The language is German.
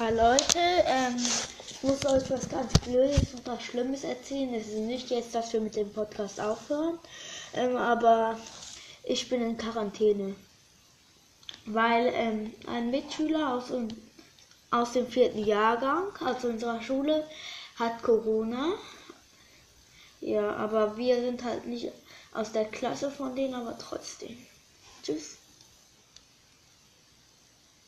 Hi Leute, ähm, ich muss euch was ganz Blödes und was Schlimmes erzählen. Es ist nicht jetzt, dass wir mit dem Podcast aufhören, ähm, aber ich bin in Quarantäne. Weil ähm, ein Mitschüler aus, aus dem vierten Jahrgang, aus unserer Schule, hat Corona. Ja, aber wir sind halt nicht aus der Klasse von denen, aber trotzdem. Tschüss.